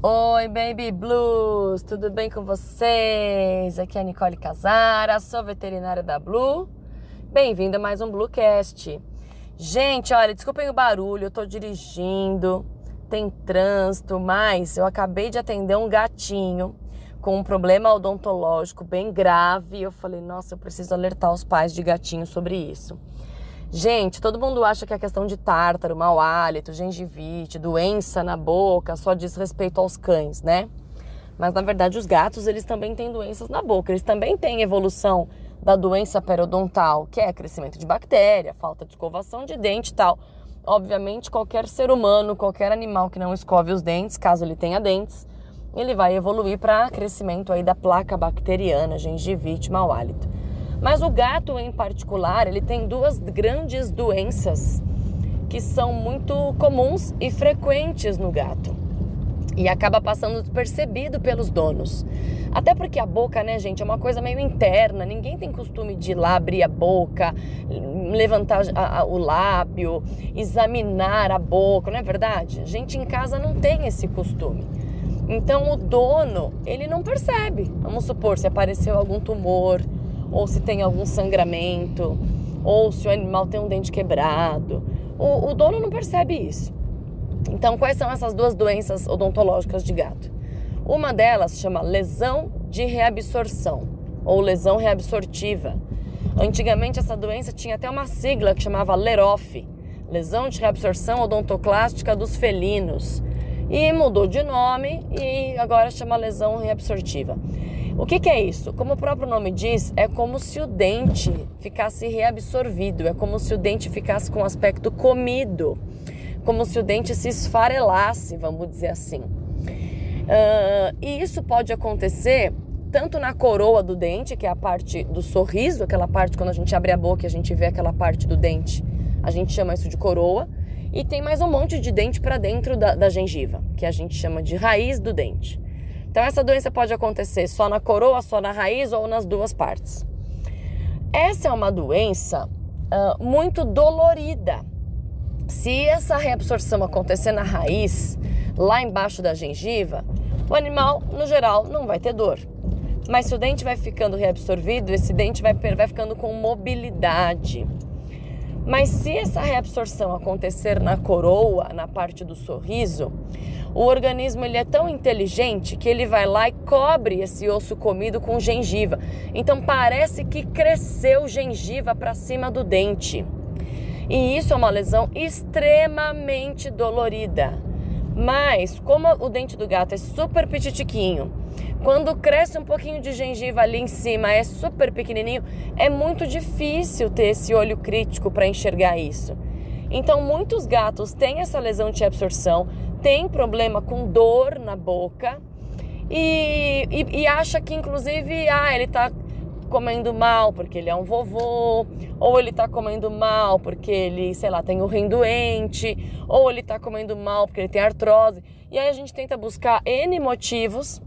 Oi, Baby Blues, tudo bem com vocês? Aqui é a Nicole Casara, sou veterinária da Blue. Bem-vinda a mais um Bluecast. Gente, olha, desculpem o barulho, eu tô dirigindo, tem trânsito, mas eu acabei de atender um gatinho com um problema odontológico bem grave. Eu falei, nossa, eu preciso alertar os pais de gatinho sobre isso. Gente, todo mundo acha que a questão de tártaro, mau hálito, gengivite, doença na boca só diz respeito aos cães, né? Mas na verdade os gatos, eles também têm doenças na boca, eles também têm evolução da doença periodontal, que é crescimento de bactéria, falta de escovação de dente e tal. Obviamente, qualquer ser humano, qualquer animal que não escove os dentes, caso ele tenha dentes, ele vai evoluir para crescimento aí da placa bacteriana, gengivite, mau hálito. Mas o gato em particular, ele tem duas grandes doenças que são muito comuns e frequentes no gato. E acaba passando despercebido pelos donos. Até porque a boca, né, gente, é uma coisa meio interna. Ninguém tem costume de ir lá abrir a boca, levantar a, a, o lábio, examinar a boca, não é verdade? A gente em casa não tem esse costume. Então o dono, ele não percebe. Vamos supor se apareceu algum tumor, ou se tem algum sangramento, ou se o animal tem um dente quebrado. O, o dono não percebe isso. Então, quais são essas duas doenças odontológicas de gato? Uma delas chama lesão de reabsorção ou lesão reabsortiva. Antigamente essa doença tinha até uma sigla que chamava LEROF, lesão de reabsorção odontoclástica dos felinos. E mudou de nome e agora chama lesão reabsortiva. O que, que, é isso? Como o próprio nome diz, é como se o dente ficasse reabsorvido, é como se o dente ficasse com aspecto comido, como se o dente se esfarelasse, vamos dizer assim. Uh, e isso pode acontecer tanto na coroa do dente, que é a parte do sorriso, aquela parte quando a gente abre a boca e a gente vê aquela parte do dente, a gente chama isso de coroa. E tem mais um monte de dente para dentro da, da gengiva, que a gente chama de raiz do dente. Então, essa doença pode acontecer só na coroa, só na raiz ou nas duas partes. Essa é uma doença uh, muito dolorida. Se essa reabsorção acontecer na raiz, lá embaixo da gengiva, o animal, no geral, não vai ter dor. Mas se o dente vai ficando reabsorvido, esse dente vai, vai ficando com mobilidade. Mas se essa reabsorção acontecer na coroa, na parte do sorriso, o organismo ele é tão inteligente que ele vai lá e cobre esse osso comido com gengiva. Então parece que cresceu gengiva para cima do dente. E isso é uma lesão extremamente dolorida. Mas como o dente do gato é super petitiquinho, quando cresce um pouquinho de gengiva ali em cima, é super pequenininho, é muito difícil ter esse olho crítico para enxergar isso. Então, muitos gatos têm essa lesão de absorção, tem problema com dor na boca e, e, e acha que, inclusive, ah, ele está comendo mal porque ele é um vovô, ou ele está comendo mal porque ele, sei lá, tem o rim doente, ou ele está comendo mal porque ele tem artrose. E aí a gente tenta buscar N motivos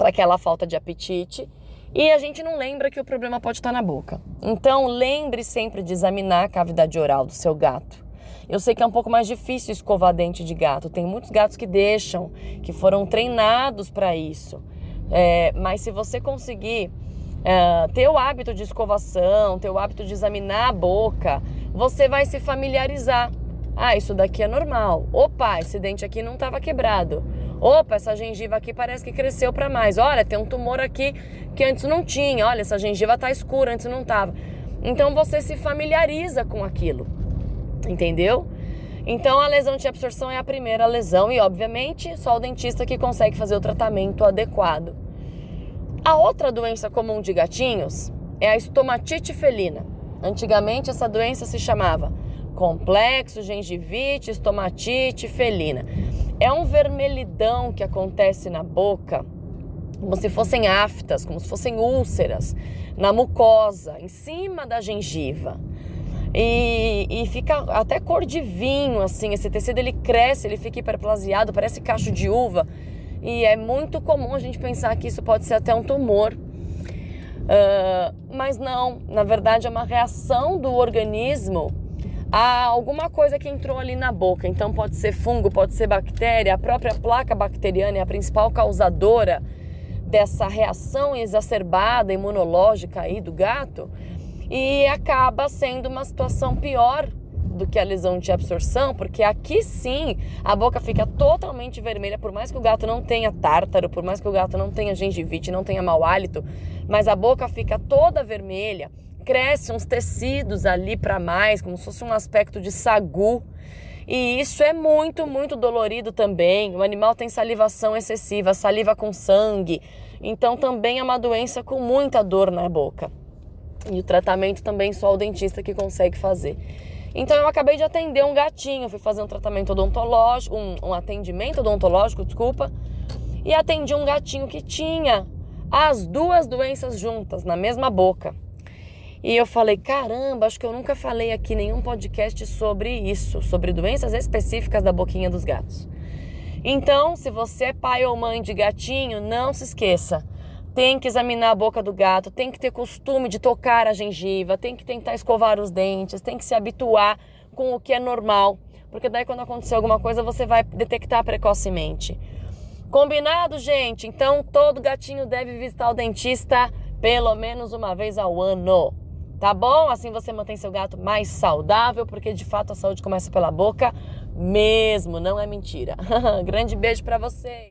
para aquela falta de apetite e a gente não lembra que o problema pode estar na boca. Então, lembre sempre de examinar a cavidade oral do seu gato. Eu sei que é um pouco mais difícil escovar dente de gato. Tem muitos gatos que deixam, que foram treinados para isso. É, mas se você conseguir é, ter o hábito de escovação, ter o hábito de examinar a boca, você vai se familiarizar. Ah, isso daqui é normal. Opa, esse dente aqui não estava quebrado. Opa, essa gengiva aqui parece que cresceu para mais. Olha, tem um tumor aqui que antes não tinha. Olha, essa gengiva está escura, antes não estava. Então você se familiariza com aquilo. Entendeu? Então a lesão de absorção é a primeira lesão e obviamente só o dentista que consegue fazer o tratamento adequado. A outra doença comum de gatinhos é a estomatite felina. Antigamente essa doença se chamava complexo gengivite estomatite felina. É um vermelhidão que acontece na boca, como se fossem aftas, como se fossem úlceras, na mucosa, em cima da gengiva. E, e, fica até cor de vinho, assim. Esse tecido ele cresce, ele fica hiperplasiado, parece cacho de uva. E é muito comum a gente pensar que isso pode ser até um tumor. Uh, mas não, na verdade é uma reação do organismo há alguma coisa que entrou ali na boca. Então pode ser fungo, pode ser bactéria. A própria placa bacteriana é a principal causadora dessa reação exacerbada imunológica aí do gato e acaba sendo uma situação pior do que a lesão de absorção, porque aqui sim a boca fica totalmente vermelha, por mais que o gato não tenha tártaro, por mais que o gato não tenha gengivite, não tenha mau hálito, mas a boca fica toda vermelha, cresce uns tecidos ali para mais, como se fosse um aspecto de sagu. E isso é muito, muito dolorido também. O animal tem salivação excessiva, saliva com sangue. Então também é uma doença com muita dor na boca. E o tratamento também só o dentista que consegue fazer. Então eu acabei de atender um gatinho, fui fazer um tratamento odontológico, um, um atendimento odontológico, desculpa, e atendi um gatinho que tinha as duas doenças juntas na mesma boca. E eu falei, caramba, acho que eu nunca falei aqui nenhum podcast sobre isso, sobre doenças específicas da boquinha dos gatos. Então, se você é pai ou mãe de gatinho, não se esqueça. Tem que examinar a boca do gato, tem que ter costume de tocar a gengiva, tem que tentar escovar os dentes, tem que se habituar com o que é normal, porque daí quando acontecer alguma coisa você vai detectar precocemente. Combinado, gente? Então todo gatinho deve visitar o dentista pelo menos uma vez ao ano. Tá bom? Assim você mantém seu gato mais saudável, porque de fato a saúde começa pela boca mesmo, não é mentira. Grande beijo para você.